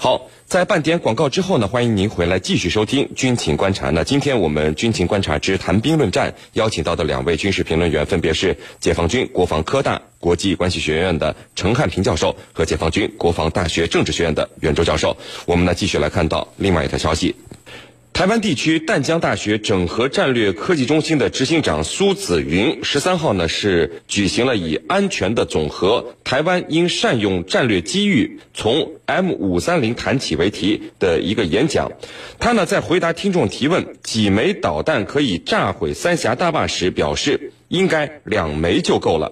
好，在半点广告之后呢，欢迎您回来继续收听《军情观察》。那今天我们《军情观察之谈兵论战》邀请到的两位军事评论员，分别是解放军国防科大国际关系学院的陈汉平教授和解放军国防大学政治学院的袁周教授。我们呢，继续来看到另外一条消息。台湾地区淡江大学整合战略科技中心的执行长苏子云十三号呢是举行了以“安全的总和，台湾应善用战略机遇，从 M 五三零谈起”为题的一个演讲。他呢在回答听众提问几枚导弹可以炸毁三峡大坝时表示，应该两枚就够了。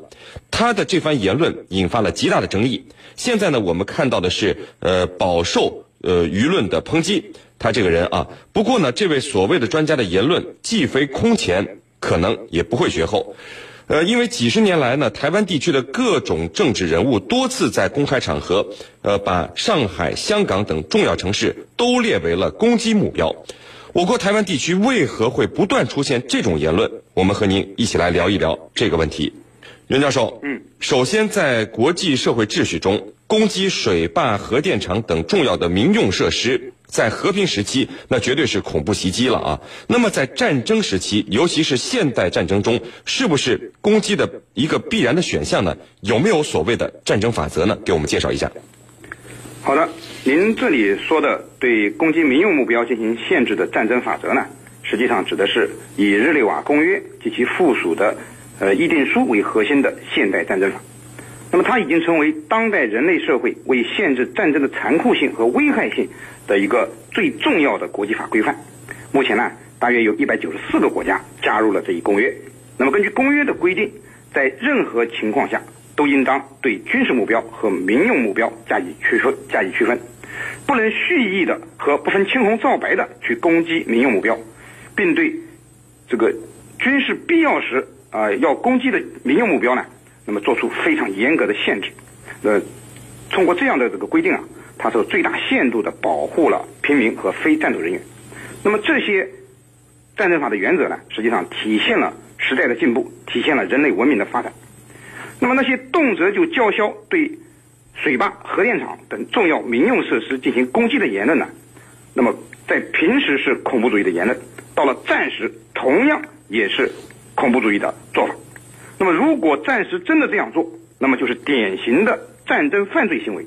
他的这番言论引发了极大的争议。现在呢我们看到的是，呃，饱受呃舆论的抨击。他这个人啊，不过呢，这位所谓的专家的言论既非空前，可能也不会绝后。呃，因为几十年来呢，台湾地区的各种政治人物多次在公开场合，呃，把上海、香港等重要城市都列为了攻击目标。我国台湾地区为何会不断出现这种言论？我们和您一起来聊一聊这个问题。袁教授，嗯，首先在国际社会秩序中，攻击水坝、核电厂等重要的民用设施。在和平时期，那绝对是恐怖袭击了啊！那么在战争时期，尤其是现代战争中，是不是攻击的一个必然的选项呢？有没有所谓的战争法则呢？给我们介绍一下。好的，您这里说的对攻击民用目标进行限制的战争法则呢，实际上指的是以日内瓦公约及其附属的呃议定书为核心的现代战争法。那么它已经成为当代人类社会为限制战争的残酷性和危害性的一个最重要的国际法规范。目前呢，大约有一百九十四个国家加入了这一公约。那么根据公约的规定，在任何情况下都应当对军事目标和民用目标加以区分，加以区分，不能蓄意的和不分青红皂白的去攻击民用目标，并对这个军事必要时啊要攻击的民用目标呢。那么做出非常严格的限制，那，通过这样的这个规定啊，它是最大限度的保护了平民和非战斗人员。那么这些战争法的原则呢，实际上体现了时代的进步，体现了人类文明的发展。那么那些动辄就叫嚣对水坝、核电厂等重要民用设施进行攻击的言论呢，那么在平时是恐怖主义的言论，到了战时同样也是恐怖主义的做法。那么，如果暂时真的这样做，那么就是典型的战争犯罪行为，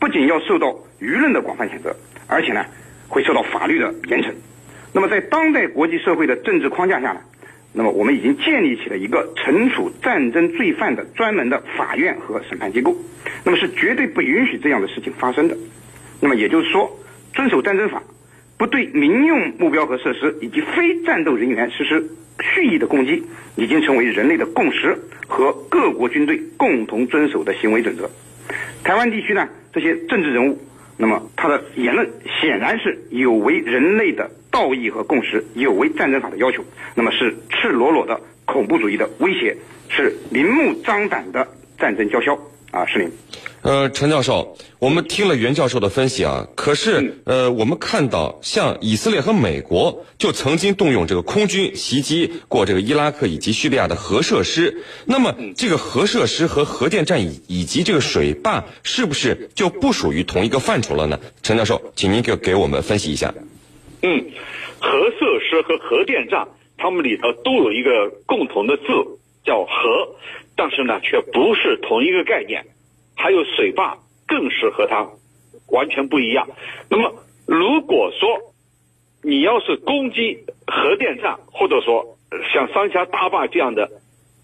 不仅要受到舆论的广泛谴责，而且呢，会受到法律的严惩。那么，在当代国际社会的政治框架下呢，那么我们已经建立起了一个惩处战争罪犯的专门的法院和审判机构，那么是绝对不允许这样的事情发生的。那么也就是说，遵守战争法，不对民用目标和设施以及非战斗人员实施。蓄意的攻击已经成为人类的共识和各国军队共同遵守的行为准则。台湾地区呢，这些政治人物，那么他的言论显然是有违人类的道义和共识，有违战争法的要求，那么是赤裸裸的恐怖主义的威胁，是明目张胆的战争叫嚣啊！是您。呃，陈教授，我们听了袁教授的分析啊，可是呃，我们看到像以色列和美国就曾经动用这个空军袭击过这个伊拉克以及叙利亚的核设施，那么这个核设施和核电站以以及这个水坝是不是就不属于同一个范畴了呢？陈教授，请您给给我们分析一下。嗯，核设施和核电站，它们里头都有一个共同的字叫核，但是呢，却不是同一个概念。还有水坝更是和它完全不一样。那么，如果说你要是攻击核电站，或者说像三峡大坝这样的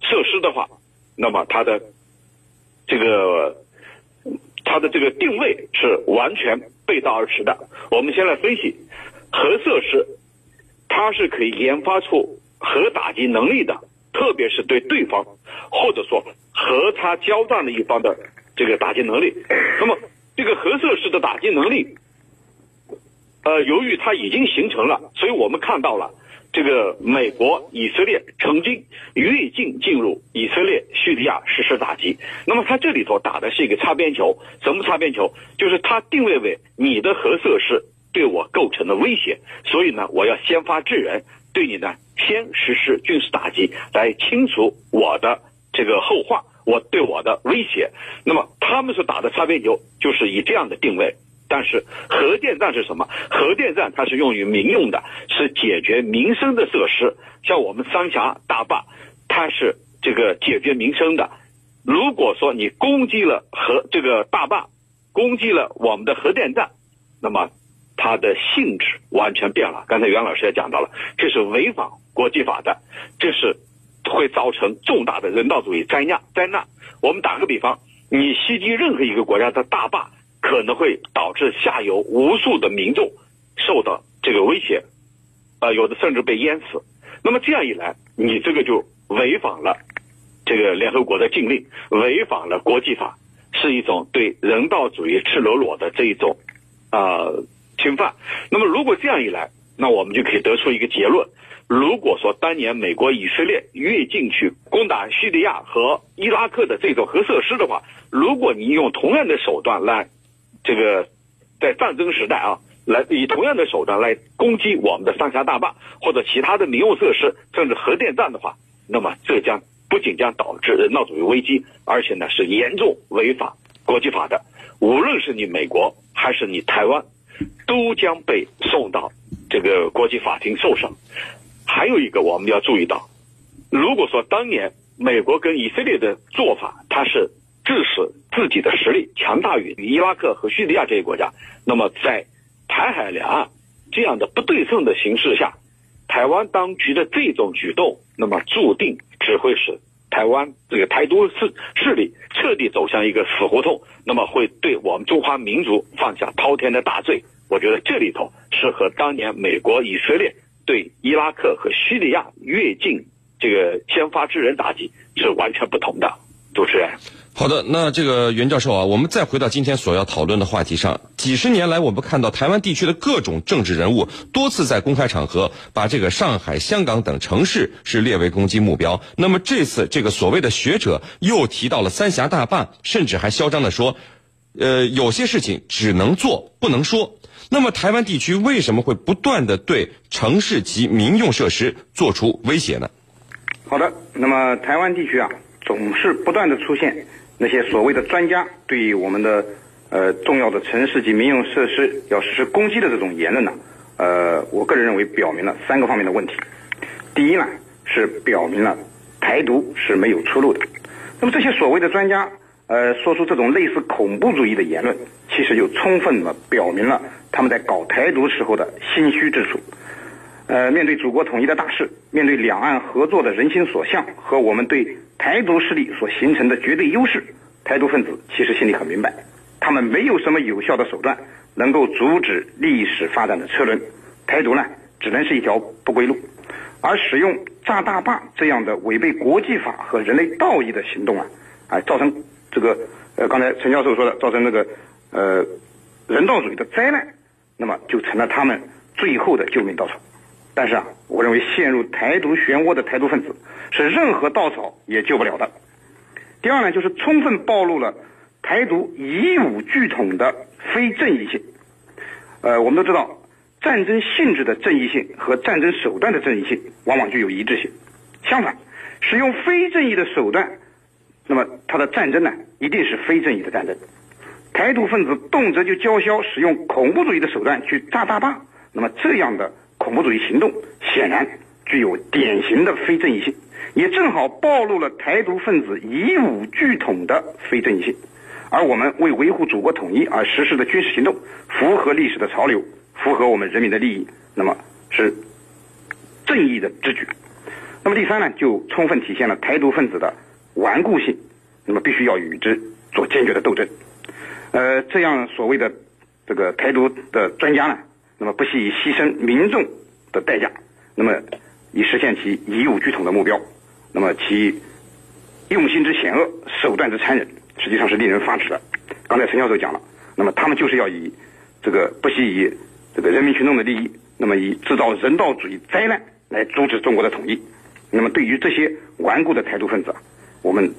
设施的话，那么它的这个它的这个定位是完全背道而驰的。我们先来分析核设施，它是可以研发出核打击能力的，特别是对对方或者说和他交战的一方的。这个打击能力，那么这个核设施的打击能力，呃，由于它已经形成了，所以我们看到了这个美国、以色列曾经越境进入以色列、叙利亚实施打击。那么它这里头打的是一个擦边球，什么擦边球？就是它定位为你的核设施对我构成的威胁，所以呢，我要先发制人，对你呢先实施军事打击，来清除我的这个后患。我对我的威胁，那么他们所打的擦边球就是以这样的定位，但是核电站是什么？核电站它是用于民用的，是解决民生的设施。像我们三峡大坝，它是这个解决民生的。如果说你攻击了核这个大坝，攻击了我们的核电站，那么它的性质完全变了。刚才袁老师也讲到了，这是违反国际法的，这是会造成重大的人道主义灾难灾难。我们打个比方，你袭击任何一个国家的大坝，可能会导致下游无数的民众受到这个威胁，啊，有的甚至被淹死。那么这样一来，你这个就违反了。这个联合国的禁令违反了国际法，是一种对人道主义赤裸裸的这一种啊侵犯。那么如果这样一来，那我们就可以得出一个结论：如果说当年美国、以色列越境去攻打叙利亚和伊拉克的这种核设施的话，如果你用同样的手段来这个在战争时代啊，来以同样的手段来攻击我们的三峡大坝或者其他的民用设施，甚至核电站的话，那么这将。不仅将导致人道主义危机，而且呢是严重违反国际法的。无论是你美国还是你台湾，都将被送到这个国际法庭受审。还有一个我们要注意到，如果说当年美国跟以色列的做法，它是致使自己的实力强大于伊拉克和叙利亚这些国家，那么在台海两岸这样的不对称的形势下，台湾当局的这种举动，那么注定。只会使台湾这个台独势势力彻底走向一个死胡同，那么会对我们中华民族犯下滔天的大罪。我觉得这里头是和当年美国、以色列对伊拉克和叙利亚越境这个先发制人打击是完全不同的。主持人。好的，那这个袁教授啊，我们再回到今天所要讨论的话题上。几十年来，我们看到台湾地区的各种政治人物多次在公开场合把这个上海、香港等城市是列为攻击目标。那么这次这个所谓的学者又提到了三峡大坝，甚至还嚣张的说，呃，有些事情只能做不能说。那么台湾地区为什么会不断的对城市及民用设施做出威胁呢？好的，那么台湾地区啊，总是不断的出现。那些所谓的专家对于我们的呃重要的城市及民用设施要实施攻击的这种言论呢，呃，我个人认为表明了三个方面的问题。第一呢，是表明了台独是没有出路的。那么这些所谓的专家呃说出这种类似恐怖主义的言论，其实就充分的表明了他们在搞台独时候的心虚之处。呃，面对祖国统一的大事，面对两岸合作的人心所向和我们对台独势力所形成的绝对优势，台独分子其实心里很明白，他们没有什么有效的手段能够阻止历史发展的车轮，台独呢只能是一条不归路，而使用炸大坝这样的违背国际法和人类道义的行动啊，啊，造成这个呃刚才陈教授说的造成那个呃人道主义的灾难，那么就成了他们最后的救命稻草。但是啊，我认为陷入台独漩涡的台独分子是任何稻草也救不了的。第二呢，就是充分暴露了台独以武拒统的非正义性。呃，我们都知道，战争性质的正义性和战争手段的正义性往往具有一致性。相反，使用非正义的手段，那么它的战争呢，一定是非正义的战争。台独分子动辄就叫嚣使用恐怖主义的手段去炸大坝，那么这样的。恐怖主义行动显然具有典型的非正义性，也正好暴露了台独分子以武拒统的非正义性。而我们为维护祖国统一而实施的军事行动，符合历史的潮流，符合我们人民的利益，那么是正义的之举。那么第三呢，就充分体现了台独分子的顽固性，那么必须要与之做坚决的斗争。呃，这样所谓的这个台独的专家呢？那么不惜以牺牲民众的代价，那么以实现其以武拒统的目标，那么其用心之险恶，手段之残忍，实际上是令人发指的。刚才陈教授讲了，那么他们就是要以这个不惜以这个人民群众的利益，那么以制造人道主义灾难来阻止中国的统一。那么对于这些顽固的台独分子，我们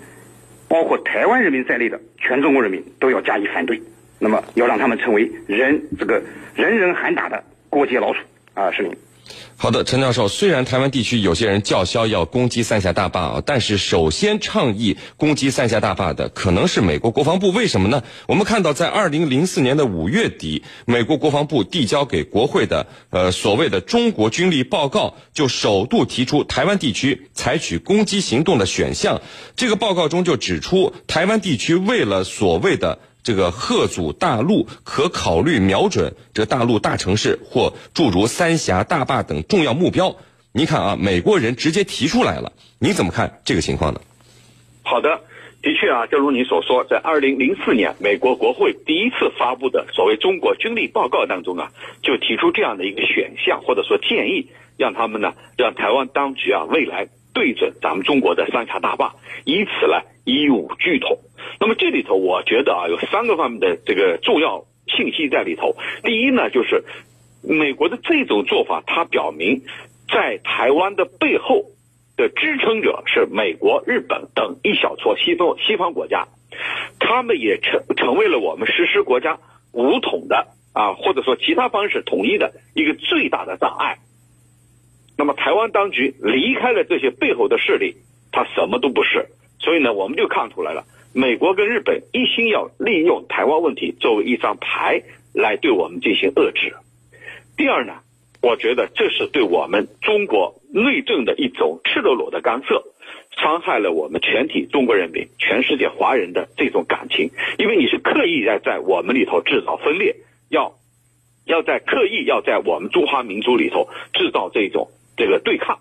包括台湾人民在内的全中国人民都要加以反对。那么要让他们成为人这个人人喊打的过街老鼠啊！是您。好的，陈教授，虽然台湾地区有些人叫嚣要攻击三峡大坝啊，但是首先倡议攻击三峡大坝的可能是美国国防部。为什么呢？我们看到，在二零零四年的五月底，美国国防部递交给国会的呃所谓的中国军力报告，就首度提出台湾地区采取攻击行动的选项。这个报告中就指出，台湾地区为了所谓的这个贺祖大陆可考虑瞄准这大陆大城市或诸如三峡大坝等重要目标。您看啊，美国人直接提出来了，你怎么看这个情况呢？好的，的确啊，正如你所说，在二零零四年，美国国会第一次发布的所谓中国军力报告当中啊，就提出这样的一个选项或者说建议，让他们呢，让台湾当局啊，未来对准咱们中国的三峡大坝，以此来一五拒统。那么这里头，我觉得啊，有三个方面的这个重要信息在里头。第一呢，就是美国的这种做法，它表明在台湾的背后的支撑者是美国、日本等一小撮西方西方国家，他们也成成为了我们实施国家武统的啊，或者说其他方式统一的一个最大的障碍。那么台湾当局离开了这些背后的势力，他什么都不是。所以呢，我们就看出来了。美国跟日本一心要利用台湾问题作为一张牌来对我们进行遏制。第二呢，我觉得这是对我们中国内政的一种赤裸裸的干涉，伤害了我们全体中国人民、全世界华人的这种感情。因为你是刻意在在我们里头制造分裂，要要在刻意要在我们中华民族里头制造这种这个对抗，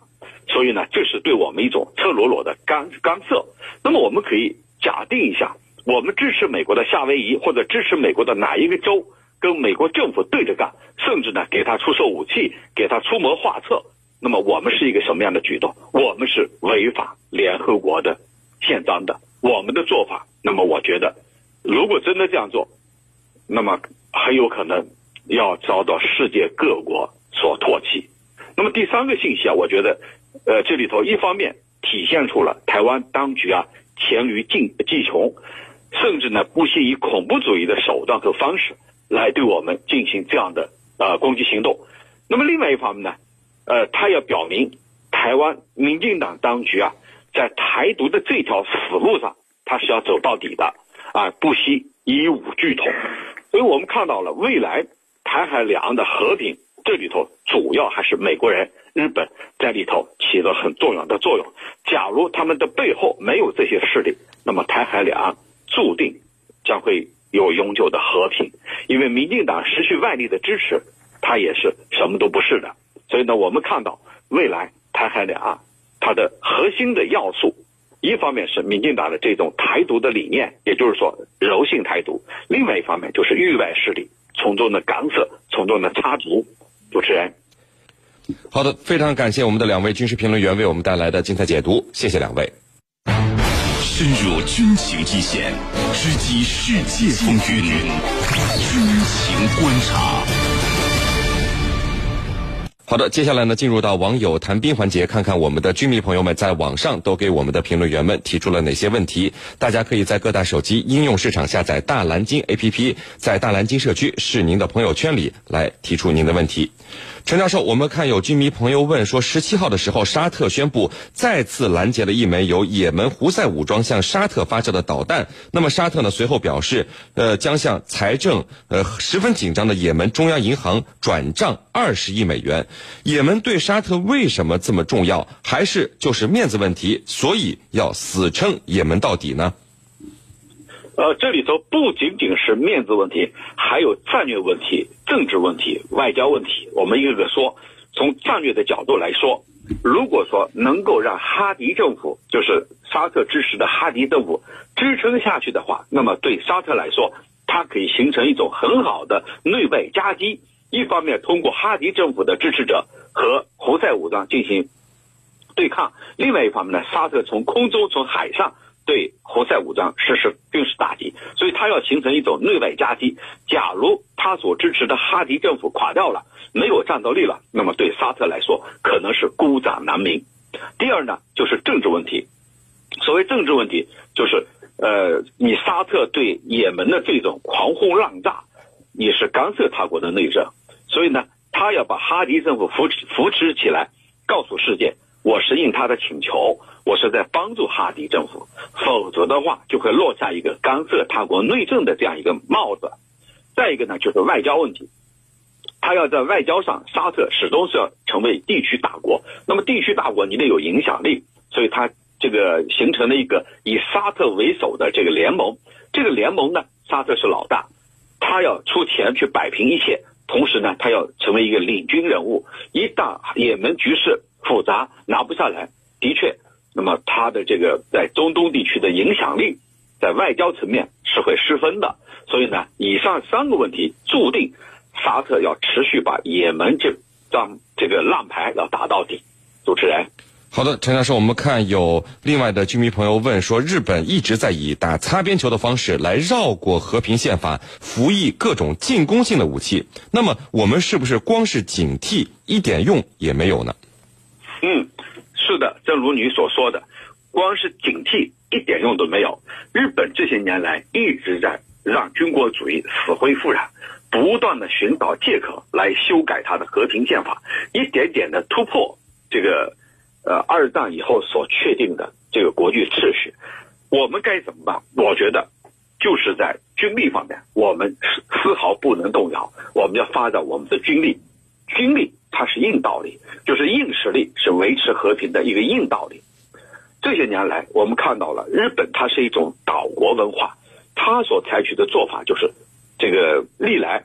所以呢，这是对我们一种赤裸裸的干干涉。那么我们可以。假定一下，我们支持美国的夏威夷或者支持美国的哪一个州跟美国政府对着干，甚至呢给他出售武器，给他出谋划策，那么我们是一个什么样的举动？我们是违反联合国的宪章的。我们的做法，那么我觉得，如果真的这样做，那么很有可能要遭到世界各国所唾弃。那么第三个信息啊，我觉得，呃，这里头一方面体现出了台湾当局啊。黔驴技技穷，甚至呢不惜以恐怖主义的手段和方式来对我们进行这样的呃攻击行动。那么另外一方面呢，呃，他要表明台湾民进党当局啊，在台独的这条死路上，他是要走到底的啊，不惜以武拒统。所以我们看到了未来台海两岸的和平，这里头主要还是美国人。日本在里头起了很重要的作用。假如他们的背后没有这些势力，那么台海两岸注定将会有永久的和平。因为民进党失去外力的支持，他也是什么都不是的。所以呢，我们看到未来台海两岸它的核心的要素，一方面是民进党的这种台独的理念，也就是说柔性台独；另外一方面就是域外势力从中的干涉，从中的插足。主持人。好的，非常感谢我们的两位军事评论员为我们带来的精彩解读，谢谢两位。深入军情一线，直击世界风云，军情观察。好的，接下来呢，进入到网友谈兵环节，看看我们的军迷朋友们在网上都给我们的评论员们提出了哪些问题。大家可以在各大手机应用市场下载大蓝鲸 APP，在大蓝鲸社区是您的朋友圈里来提出您的问题。陈教授，我们看有军迷朋友问说，十七号的时候，沙特宣布再次拦截了一枚由也门胡塞武装向沙特发射的导弹。那么沙特呢，随后表示，呃，将向财政呃十分紧张的也门中央银行转账二十亿美元。也门对沙特为什么这么重要？还是就是面子问题，所以要死撑也门到底呢？呃，这里头不仅仅是面子问题，还有战略问题、政治问题、外交问题。我们一个个说。从战略的角度来说，如果说能够让哈迪政府，就是沙特支持的哈迪政府支撑下去的话，那么对沙特来说，它可以形成一种很好的内外夹击。一方面通过哈迪政府的支持者和胡塞武装进行对抗，另外一方面呢，沙特从空中、从海上。对胡塞武装实施军事打击，所以他要形成一种内外夹击。假如他所支持的哈迪政府垮掉了，没有战斗力了，那么对沙特来说可能是孤掌难鸣。第二呢，就是政治问题。所谓政治问题，就是呃，你沙特对也门的这种狂轰滥炸，你是干涉他国的内政，所以呢，他要把哈迪政府扶持扶持起来，告诉世界，我是应他的请求，我是在帮助哈迪政府，否则的话就会落下一个干涉他国内政的这样一个帽子。再一个呢，就是外交问题，他要在外交上，沙特始终是要成为地区大国。那么地区大国你得有影响力，所以他这个形成了一个以沙特为首的这个联盟。这个联盟呢，沙特是老大，他要出钱去摆平一切。同时呢，他要成为一个领军人物。一旦也门局势复杂，拿不下来，的确，那么他的这个在中东地区的影响力，在外交层面是会失分的。所以呢，以上三个问题注定沙特要持续把也门这张这个烂牌要打到底。主持人。好的，陈教授，我们看有另外的居民朋友问说，日本一直在以打擦边球的方式来绕过和平宪法，服役各种进攻性的武器。那么，我们是不是光是警惕一点用也没有呢？嗯，是的，正如你所说的，光是警惕一点用都没有。日本这些年来一直在让军国主义死灰复燃，不断的寻找借口来修改他的和平宪法，一点点的突破这个。呃，二战以后所确定的这个国际秩序，我们该怎么办？我觉得就是在军力方面，我们丝丝毫不能动摇。我们要发展我们的军力，军力它是硬道理，就是硬实力是维持和平的一个硬道理。这些年来，我们看到了日本，它是一种岛国文化，它所采取的做法就是这个历来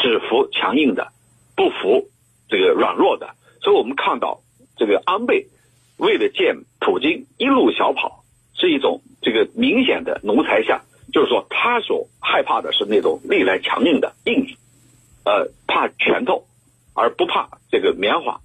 只服强硬的，不服这个软弱的。所以我们看到。这个安倍为了见普京一路小跑，是一种这个明显的奴才相，就是说他所害怕的是那种历来强硬的硬，呃，怕拳头而不怕这个棉花，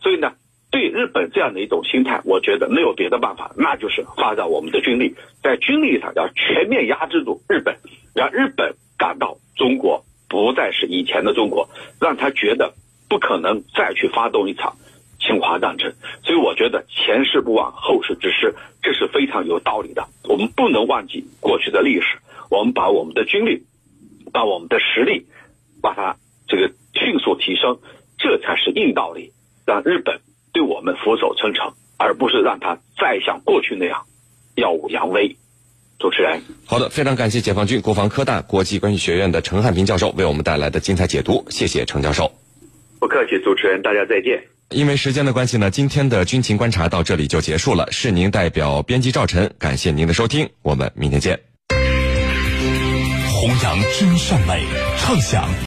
所以呢，对日本这样的一种心态，我觉得没有别的办法，那就是发展我们的军力，在军力上要全面压制住日本，让日本感到中国不再是以前的中国，让他觉得不可能再去发动一场。侵华战争，所以我觉得前事不忘，后事之师，这是非常有道理的。我们不能忘记过去的历史，我们把我们的军力，把我们的实力，把它这个迅速提升，这才是硬道理，让日本对我们俯首称臣，而不是让他再像过去那样耀武扬威。主持人，好的，非常感谢解放军国防科大国际关系学院的陈汉平教授为我们带来的精彩解读，谢谢陈教授。不客气，主持人，大家再见。因为时间的关系呢，今天的军情观察到这里就结束了。是您代表编辑赵晨，感谢您的收听，我们明天见。弘扬真善美，畅享。